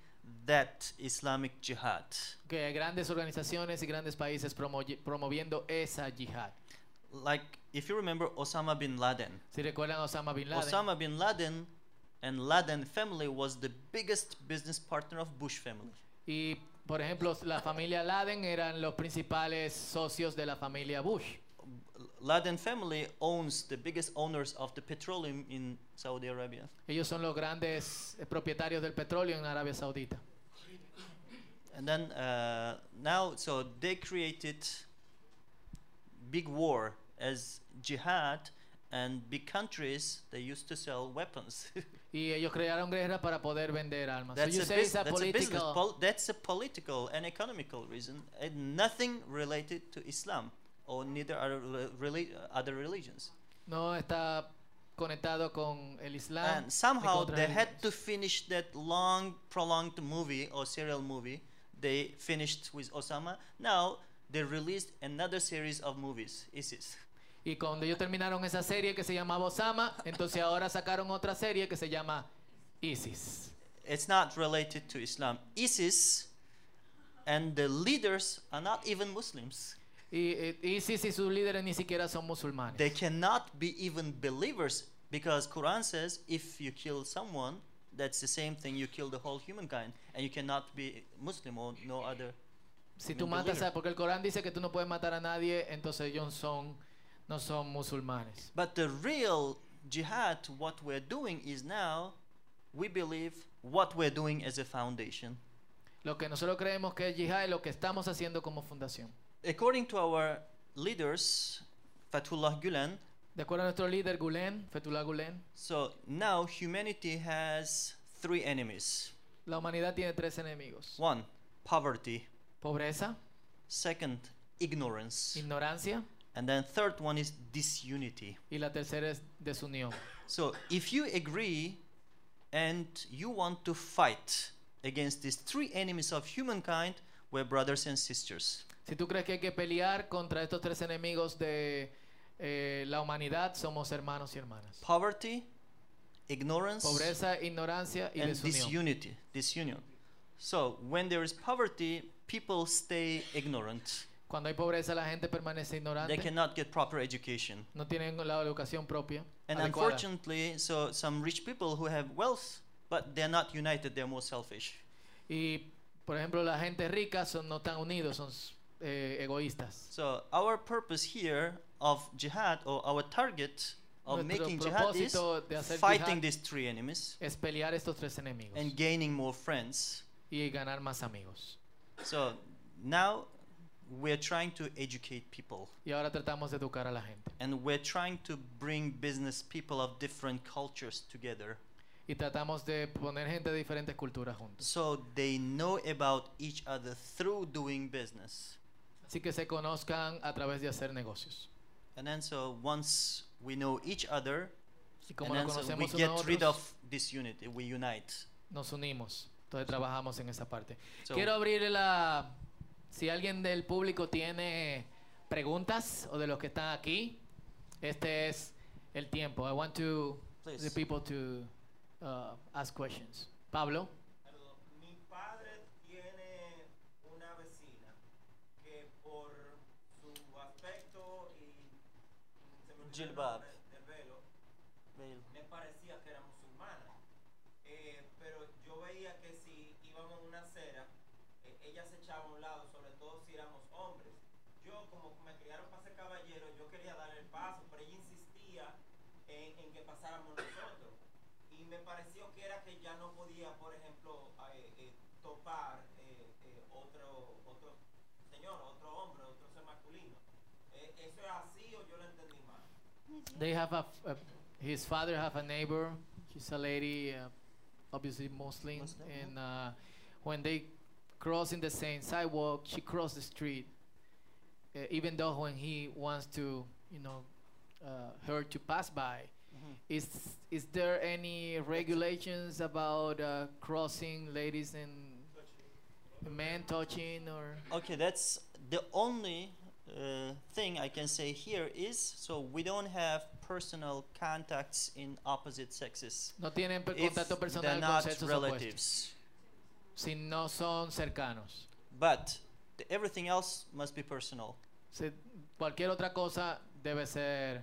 that Islamic jihad. Que grandes organizaciones y grandes países promo- promoviendo esa jihad Like, if you remember Osama bin Laden, Si recuerdan Osama Bin Laden, Osama bin Laden and Laden family was the biggest business partner of Bush family. y por ejemplo la familia Laden eran los principales socios de la familia Bush. Laden family owns the biggest owners of the petroleum in Saudi Arabia. Ellos son los grandes eh, propietarios del petróleo en Arabia Saudita. And then uh, now, so they created big war as jihad, and big countries they used to sell weapons. Y ellos crearon guerra para poder vender armas. So that's, you a say it's a that's a political. Pol- that's a political and economical reason, and nothing related to Islam or neither are other religions. no está conectado con el Islam. And somehow they had to finish that long, prolonged movie or serial movie. They finished with Osama. Now they released another series of movies, ISIS. Y cuando ellos terminaron esa serie que se llamaba Osama, entonces ahora sacaron otra serie que se llama ISIS. It's not related to Islam. ISIS and the leaders are not even Muslims. Y eh, ISIS y sus líderes ni siquiera son musulmanes. They cannot be even believers because Quran says if you kill someone, that's the same thing you kill the whole humankind, and you cannot be Muslim or no other. si tú matas porque el Corán dice que tú no puedes matar a nadie, entonces ellos son no son musulmanes. But the real jihad, what we're doing is now, we believe what we're doing as a foundation. Lo que nosotros creemos que es jihad es lo que estamos haciendo como fundación. According to our leaders, Fethullah Gulen, De acuerdo a nuestro líder Gulen, Fethullah Gulen, so now humanity has three enemies. la humanidad tiene tres enemigos. One, poverty. Pobreza, Second, ignorance. ignorancia And then third one is disunity. y la tercera es desunión. So if you agree and you want to fight against these three enemies of humankind, we're brothers and sisters. Si tú crees que hay que pelear contra estos tres enemigos de eh, la humanidad, somos hermanos y hermanas. Poverty, ignorance, Pobreza, ignorancia y and desunión. disunity. Disunion. So when there is poverty, people stay ignorant. Cuando hay pobreza, la gente permanece They ignorante. cannot get proper education. No tienen la educación propia. And adecuada. unfortunately, so some rich people who have wealth, but they're not united, they're more selfish. Y, por ejemplo, la gente rica son, no están unidos, son eh, egoístas. So our purpose here of jihad or our target of Nuestro making jihad is de hacer fighting jihad these three enemies es pelear estos tres enemigos and gaining more friends. y ganar más amigos. So now we're trying to educate people Y ahora tratamos de educar a la gente. and we're trying to bring business people of different cultures together Y tratamos de poner gente de diferentes culturas juntos. so they know about each other through doing business. Así que se conozcan a través de hacer negocios. And then so once we know each other, Y como and then so we get a rid otros, of this unity, we unite. nos unimos. Entonces trabajamos en esa parte. So Quiero abrir la... Si alguien del público tiene preguntas o de los que están aquí, este es el tiempo. I want to the people to uh, ask questions. Pablo. Mi padre tiene una vecina que por su aspecto y se pasáramos nosotros. Y me pareció que era que ya no podía, por ejemplo, eh, eh, topar eh, eh, otro, otro señor, otro hombre, otro ser masculino. Eh, ¿Eso es así o yo lo entendí mal? They have a, a- his father have a neighbor. She's a lady, uh, obviously Muslim, Muslim, and uh, when they cross in the same sidewalk, she crossed the street. Uh, even though when he wants to, you know, uh, her to pass by, Mhm. is is there any regulations about uh, crossing ladies and men touching or? Okay, that's the only uh, thing I can say here is so we don't have personal contacts in opposite sexes. No tienen contacto they're personal con not opuestos. relatives. Si no son cercanos. But the, everything else must be personal. Se- cualquier otra cosa debe ser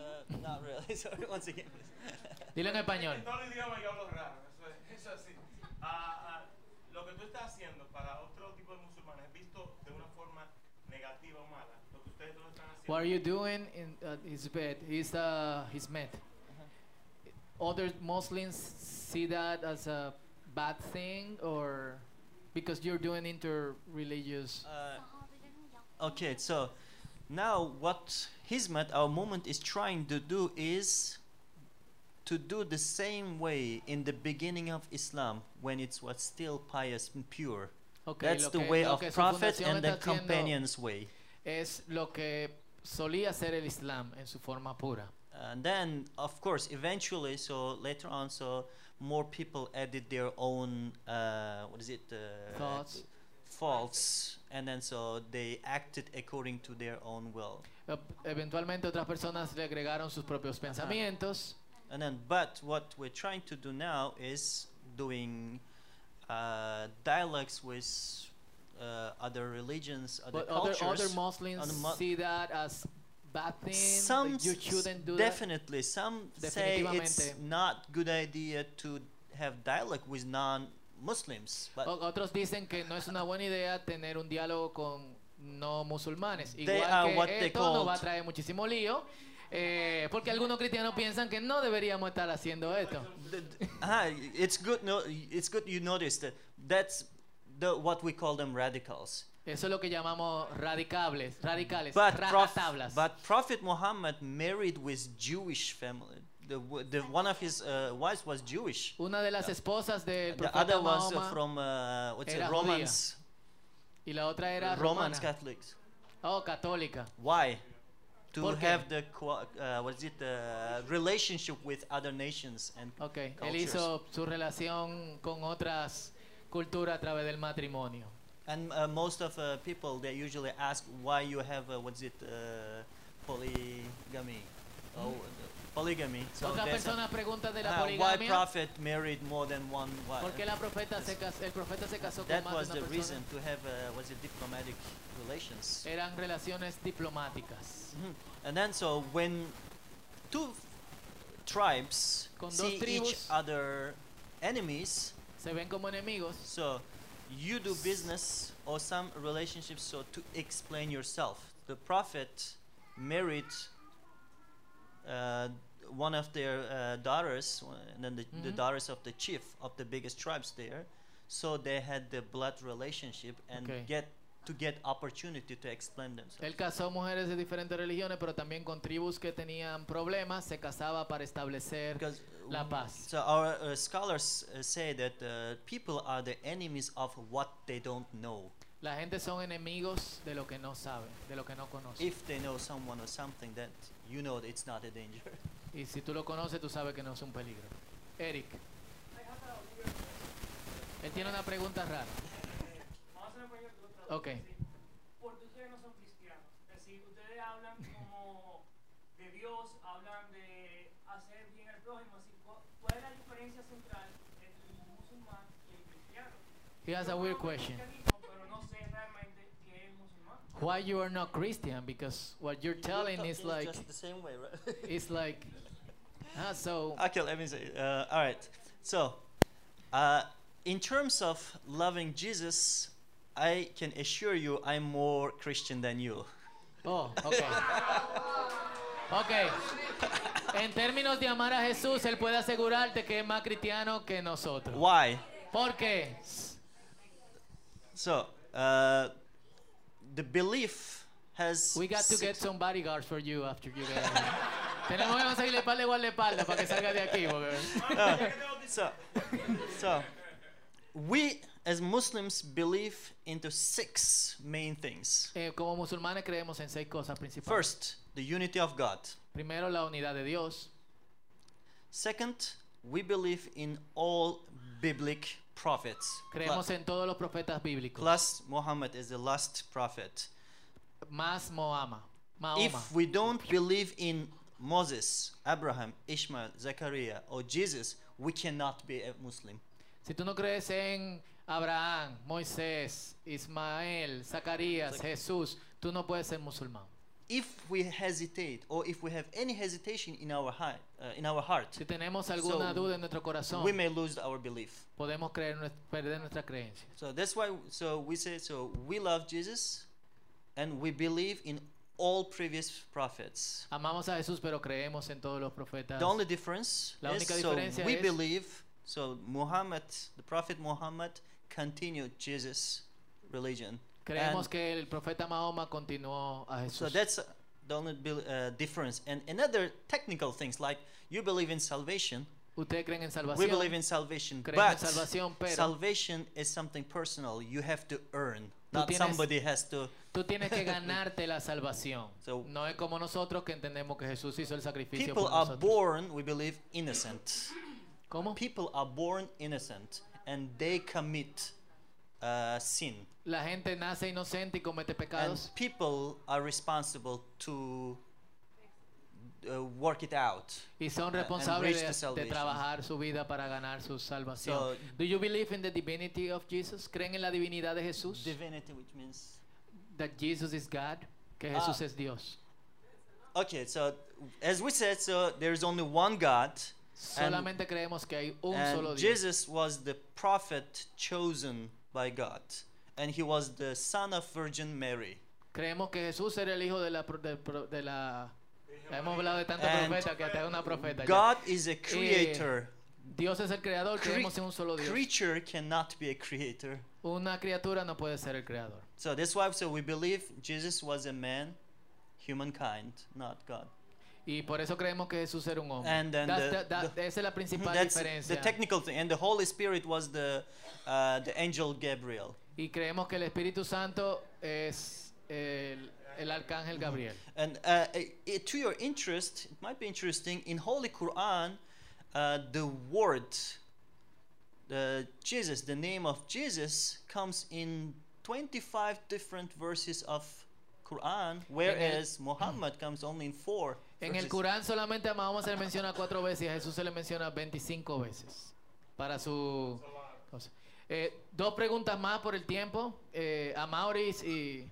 Uh, not really. Sorry, once again. Dilo en español. En todo el idioma yo hablo raro, eso es, eso es así. Ah, ah, lo que tú estás haciendo para otro tipo de musulmanes es visto de una forma negativa o mala. Lo que ustedes todos están haciendo. What are you doing in uh, his bed? He's uh, his mat. Other Muslims see that as a bad thing, or because you're doing interreligious. Uh, Okay, so now what Hizmet, our movement, is trying to do is to do the same way in the beginning of Islam when it was still pious and pure. Okay, That's the way of Prophet and the companion's way. Es lo que solía ser el Islam en su forma pura. And then, of course, eventually, so later on, so more people added their own, uh, what is it? Uh, Thoughts. Faults, and then so they acted according to their own will. Eventualmente otras personas le agregaron sus propios pensamientos. And then, but what we're trying to do now is doing uh, dialogues with uh, other religions, other But other, cultures. other Muslims other mu- see that as bad thing. some like you shouldn't do that. definitely, some say it's not good idea to have dialogue with non-Muslims. But otros dicen que no es una buena idea tener un diálogo con no musulmanes. Igual que esto nos va a traer muchísimo lío. eh, porque algunos cristianos piensan que no deberíamos estar haciendo esto. ah, it's good. No, it's good you noticed that. That's the what we call them radicals. Eso es lo que llamamos radicables, radicales, But, Prof- but Prophet Muhammad married with Jewish family. The, the one of his uh, wives was Jewish. Una de las esposas del The profeta other was uh, Mahoma from uh, what's it, Romans, y la otra era Romans romana. Catholics. Oh, católica. Why? To ¿Por qué? have the uh, what is it the relationship with other nations and Ok, él cultures. hizo su relación con otras culturas a través del matrimonio. And uh, most of uh, people they usually ask why you have uh, what's it uh, polygamy? Oh, uh, polygamy. So Otras there's a- preguntan de la uh, why poligamia. prophet married more than one wife? ¿Por qué la profeta se cas- el profeta se casó con That was the reason to have uh, what's it diplomatic relations. Eran relaciones diplomáticas. Mhm. And then so when two tribes Con see each other enemies, Se ven como enemigos. so you do business or some relationships so to explain yourself. The prophet married one of their uh, daughters, uh, and then the, the Mhm. daughters of the chief of the biggest tribes there. So they had the blood relationship and Okay. get to get opportunity to explain themselves. Él casó mujeres de diferentes religiones, pero también con tribus que tenían problemas. Se casaba para establecer Because la paz. So our uh, scholars uh, say that uh, people are the enemies of what they don't know. La gente son enemigos de lo que no saben, de lo que no conocen. If they know someone or something, that you know it's not a danger. Y si tú lo conoces, tú sabes que no es un peligro. Eric, él tiene una pregunta rara. Ok. Porque ustedes no son cristianos. Es decir, ustedes hablan como de Dios, hablan de hacer bien al prójimo. Así, ¿cu- ¿Cuál es la diferencia central entre un musulmán y el cristiano? He has a weird el question. Why you are not Christian? Because what you're telling is like, just the same way, right? it's like, ah, so okay, let me say. Uh, all right. So, uh, in terms of loving Jesus, I can assure you I'm more Christian than you. Oh, ok. Ok. En términos de amar a Jesús, Él puede asegurarte que es más cristiano que nosotros. Why? ¿Por qué? So, uh, the belief has. We got to get some bodyguards for you after you get. Tenemos que conseguirle par de guardaespaldas para que salga de aquí. Porque... Uh, so, so, we as Muslims believe into six main things. Eh, como musulmanes creemos en seis cosas principales. First, the unity of God. Primero, la unidad de Dios. Second, we believe in all biblical prophets. Creemos en todos los profetas bíblicos. Plus, Muhammad is the last prophet. Más. Mahoma. If we don't believe in Moses, Abraham, Ishmael, Zechariah, or Jesus, we cannot be a Muslim. Si tú no crees en Abraham, Moisés, Ismael, Zacarías, Jesús, tú no puedes ser musulmán. If we hesitate, or if we have any hesitation in our heart, uh, in our heart, Si tenemos alguna So, duda en nuestro corazón, we may lose our belief. podemos creer, perder nuestra creencia. So that's why. So we say. So we love Jesus, and we believe in all previous prophets. Amamos a Jesús, pero creemos en todos los profetas. The only difference La is única so we es- believe. So Muhammad, the prophet Muhammad, continued Jesus' religion. Creemos And- que el profeta Mahoma continuó a So Jesús. that's uh, the only uh, difference. And another technical things like you believe in salvation, Ustedes creen en we salvación. believe in salvation, Creemos en but salvación, pero- salvation is something personal. You have to earn. Not tienes- somebody has to. Tú tienes que ganarte la salvación. So- no es como nosotros que entendemos que Jesús hizo el sacrificio People por are born, we believe, innocent. ¿Cómo? People are born innocent, and they commit uh, sin. La gente nace inocente y comete pecados. And people are responsible to uh, work it out. Y son and responsables reach de, de trabajar su vida para ganar su salvación. So- Do you believe in the divinity of Jesus? ¿Creen en la divinidad de Jesús? Divinity, which means. That Jesus is God, que Ah. Jesús es Dios. Okay, so as we said, so there is only one God, Solamente creemos que hay un solo Dios. Jesus was the prophet chosen by God, and he was the son of Virgin Mary. Creemos que Jesús era el hijo de la... de, de la hemos hablado de tantos profetas que hasta una profeta. ya. God is a creator. Dios es el creador, Cre- creemos en un solo Dios. creature cannot be a creator. Una criatura no puede ser el creador. So that's why so we believe Jesus was a man, humankind, not God. Y por eso creemos que Jesús era un hombre. And then That's the- that- the- esa es la principal That's the technical thing. And the Holy Spirit was the uh, the angel Gabriel. Y creemos que el Espíritu Santo es el, el arcángel Gabriel. And uh, to your interest, it might be interesting. In Holy Quran, uh, the word, the Jesus, the name of Jesus, comes in 25 different verses of Quran, whereas Muhammad comes only in four. En el. Corán solamente a Mahoma se le menciona cuatro veces y a Jesús se le menciona 25 veces para su cosa. Eh, dos preguntas más por el tiempo. Eh, a Maurice y...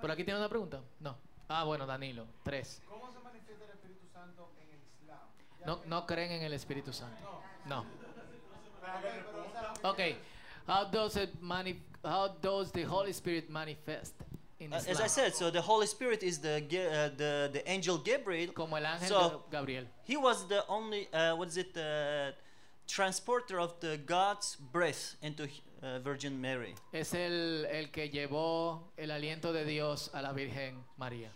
¿Por aquí tiene una pregunta? No. Ah, bueno, Danilo. Tres. ¿Cómo se manifiesta el Espíritu Santo en el Islam? No, no creen en el Espíritu Santo. No. Pero, o sea, Okay. How does it How does the Holy Spirit manifest in Uh, Islam? as I said, so the Holy Spirit is the uh, the the angel Gabriel. Como el ángel So- Gabriel. He was the only uh, what is it uh, transporter of the God's breath into uh, Virgin Mary. Es el, el que llevó el aliento de Dios a la Virgen María.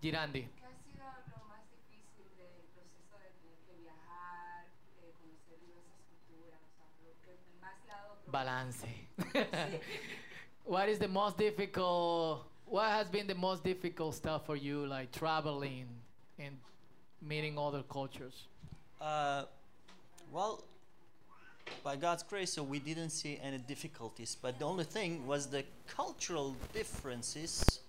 Girandi. ¿Qué ha sido lo más difícil del proceso de tener que viajar, eh, conocer diversas culturas? O sea, lo que más le ha dado problemas? Balance. what is the most difficult? What has been the most difficult stuff for you, like traveling and meeting other cultures? Uh, well, by God's grace, so we didn't see any difficulties. But the only thing was the cultural differences,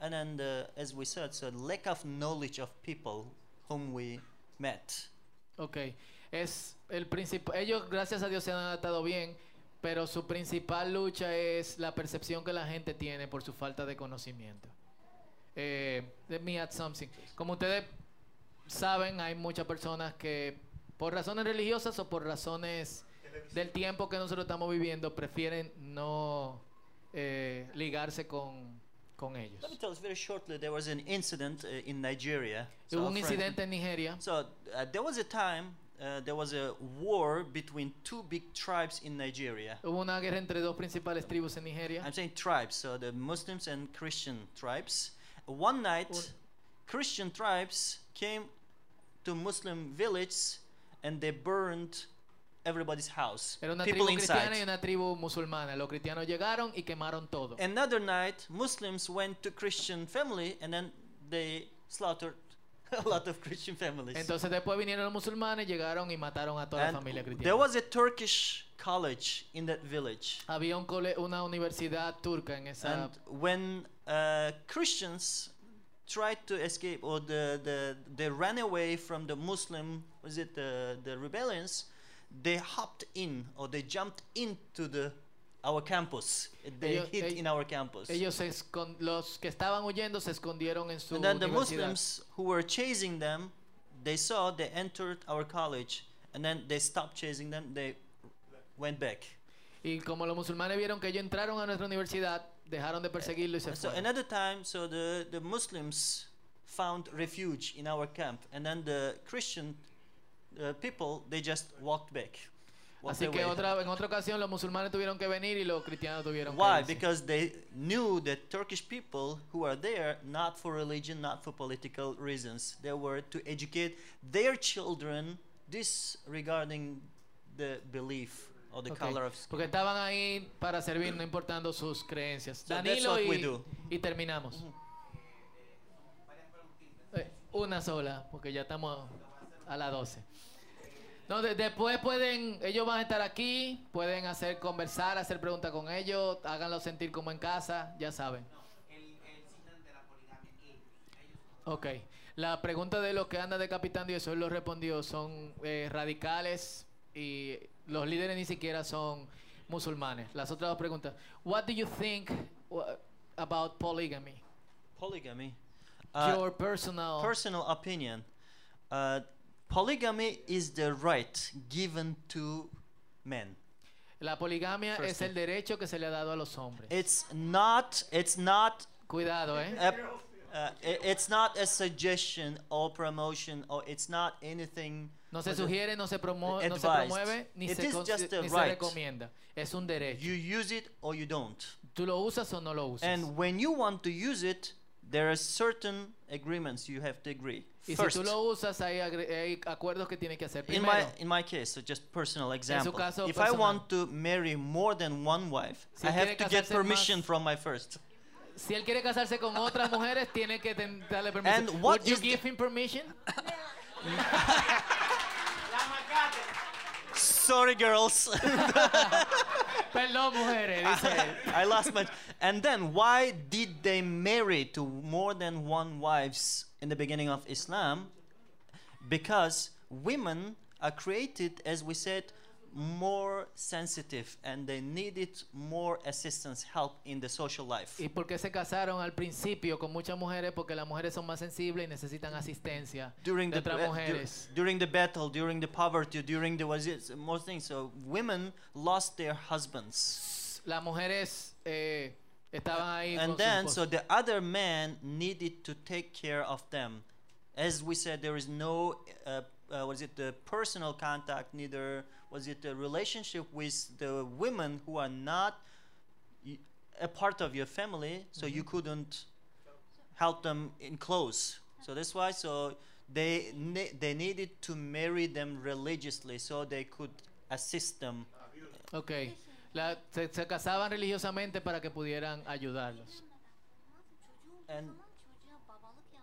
and then the, as we said, so lack of knowledge of people whom we met. Ok. Es el principal. Ellos, gracias a Dios, se han adaptado bien, pero su principal lucha es la percepción que la gente tiene por su falta de conocimiento. Eh, let me add something. Como ustedes saben, hay muchas personas que, por razones religiosas o por razones del tiempo que nosotros estamos viviendo, prefieren no eh, ligarse con, con ellos. Let me tell you very shortly. There was an incident uh, in Nigeria. So Hubo a un incidente en Nigeria. So uh, there was a time. Uh, there was a war between two big tribes in Nigeria. Hubo una guerra entre dos principales tribus en Nigeria. I'm saying tribes, so the Muslims and Christian tribes. One night, Un- Christian tribes came to Muslim village and they burned everybody's house. Era una People tribu cristiana y una tribu musulmana. Los cristianos llegaron y quemaron todo. Another night, Muslims went to Christian family and then they slaughtered a lot of Christian families. Entonces después vinieron los musulmanes, llegaron y mataron a toda la familia cristiana. there was a Turkish college in that village. Había un cole- una universidad turca en esa... And when uh, Christians tried to escape, or the, the they ran away from the Muslim, was it the the rebellions? They hopped in, or they jumped into the our campus. They Ellos- hid ell- in our campus. Ellos se los que estaban huyendo se escondieron en su and then the. Muslims who were chasing them, they saw they entered our college, and then they stopped chasing them. They went back. Y como los musulmanes vieron que ellos entraron a nuestra universidad, dejaron de perseguirlo y se So fueron. another time, so the, the Muslims found refuge in our camp, and then the Christian uh, people they just walked back. Así que otra, en otra ocasión los musulmanes tuvieron que venir y los cristianos tuvieron Why? que irse. Because they knew that Turkish people who are there not for religion, not for political reasons. They were to educate their children this regarding the belief or the Ok, color of skin. Porque estaban ahí para servir, no importando sus creencias. So Danilo y, y terminamos. Eh, una sola, porque ya estamos a las 12. No, de- después pueden, ellos van a estar aquí, pueden hacer conversar, hacer preguntas con ellos, háganlo sentir como en casa, ya saben. Ok, la pregunta de los que andan decapitando y eso él lo respondió son eh, radicales y los líderes ni siquiera son musulmanes. Las otras dos preguntas. What do you think wha- about polygamy? Polygamy. Uh, Your personal. personal opinion, uh, polygamy is the right given to men. la poligamia First es thing. el derecho que se le ha dado a los hombres. It's not. It's not. Cuidado, ¿eh? A, uh, it's not a suggestion or promotion, or it's not anything. No se sugiere, no se, promo- no se promueve, ni, It se, ni se right. recomienda. Es un derecho. You use it or you don't. Tú lo usas o no lo usas. And when you want to use it, there are certain agreements you have to agree. Y First, si tú lo usas, hay, acuerdos que tienes que hacer. in Primero, my in my case, so just personal example. caso if I want to marry more than one wife, Si I have to get casarse permission más- from my first. si él quiere casarse con otras mujeres, tiene que darle permiso. And what Would you give him permission? Sorry, girls. Perdón, mujeres, dice él. I lost my. And then, why did they marry to more than one wives in the beginning of Islam? Because women are created, as we said, more sensitive, and they needed more assistance, help in the social life. ¿Y por qué se casaron al principio con muchas mujeres? Porque las mujeres son más sensibles y necesitan asistencia During de the otras uh, du- during the battle, during the poverty, during the was it most things. So women lost their husbands, Las mujeres eh, estaban ahí and con then so esposos. the other man needed to take care of them. As we said, there is no uh, uh, was it the personal contact, neither was it the relationship with the women who are not a part of your family, so you couldn't help them in close. So that's why so they ne- they needed to marry them religiously so they could assist them. Ok. La- se, se casaban religiosamente para que pudieran ayudarlos. And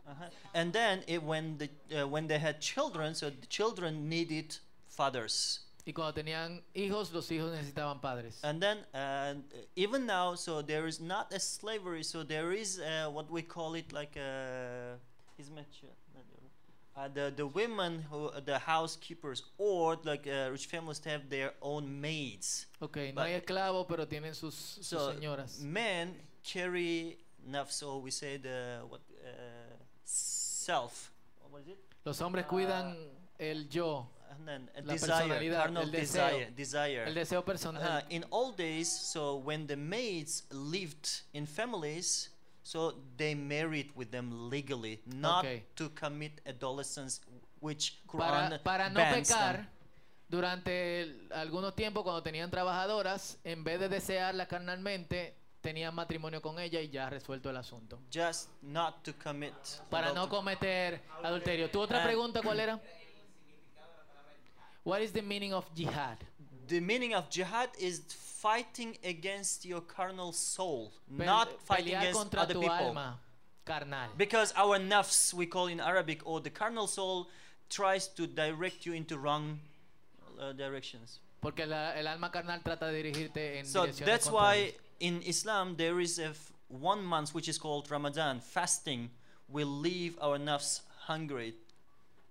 uh-huh. and then it, when the uh, when they had children, so the children needed fathers. Y cuando tenían hijos, los hijos necesitaban padres. And then uh, even now, so there is not a slavery. So there is uh, what we call it like a hizmetçi. Uh, the the women who the housekeepers or like uh, rich families have their own maids. Ok, no But- hay esclavos, pero tienen sus, sus So señoras. men carry enough. So we say the what uh, self. What was it? Los hombres Ah. cuidan el yo, And then a La desire, carnal el deseo. desire, desire. el deseo personal. Uh, in old days, so when the maids lived in families, so they married with them legally, not Okay. to commit adolescence, which para, Quran para no bans pecar, them. durante el- algunos tiempos cuando tenían trabajadoras, en vez de desearla carnalmente, tenían matrimonio con ella y ya resuelto el asunto. Just not to commit. Para no cometer adulterio. ¿Tu otra Ah. pregunta cuál era? What is the meaning of jihad? The meaning of jihad is fighting against your carnal soul, Pe- not fighting against other tu people. alma carnal. Because our nafs, we call in Arabic, or the carnal soul, tries to direct you into wrong uh, directions. Porque la- el alma carnal trata de dirigirte en So direcciones that's why. In Islam there is a one month which is called Ramadan. Fasting will leave our nafs hungry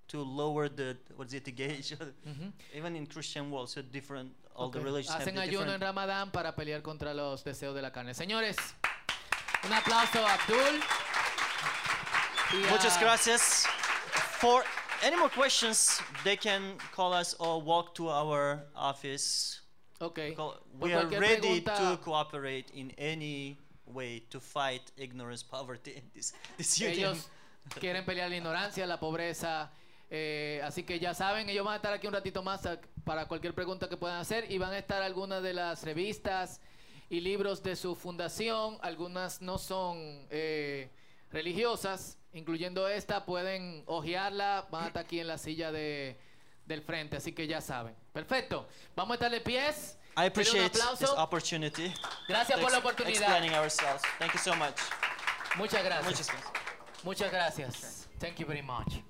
to lower the what's it the gauge. Ujú. Mm-hmm. Even in Christian world, so different. All the Ok. religions have Hacen the ayuno en. Ramadán para pelear contra los deseos de la carne. Señores, un aplauso a Abdul. Y a- Muchas gracias. For any more questions, they can call us or walk to our office. Ok. Call- Por we are ready pregunta- to cooperate in any way to fight ignorance, poverty, in this, this union. Ellos quieren pelear la ignorancia, la pobreza. eh, así que ya saben, ellos van a estar aquí un ratito más a- para cualquier pregunta que puedan hacer y van a estar algunas de las revistas y libros de su fundación. Algunas no son eh, religiosas, incluyendo esta. Pueden hojearla, van a estar aquí en la silla de, del frente, así que ya saben. Perfecto. Vamos a estar de pies. I appreciate this opportunity. Gracias por la oportunidad. Explaining ourselves. Thank you so much. Muchas gracias. Muchas gracias. Muchas gracias. Thank you very much.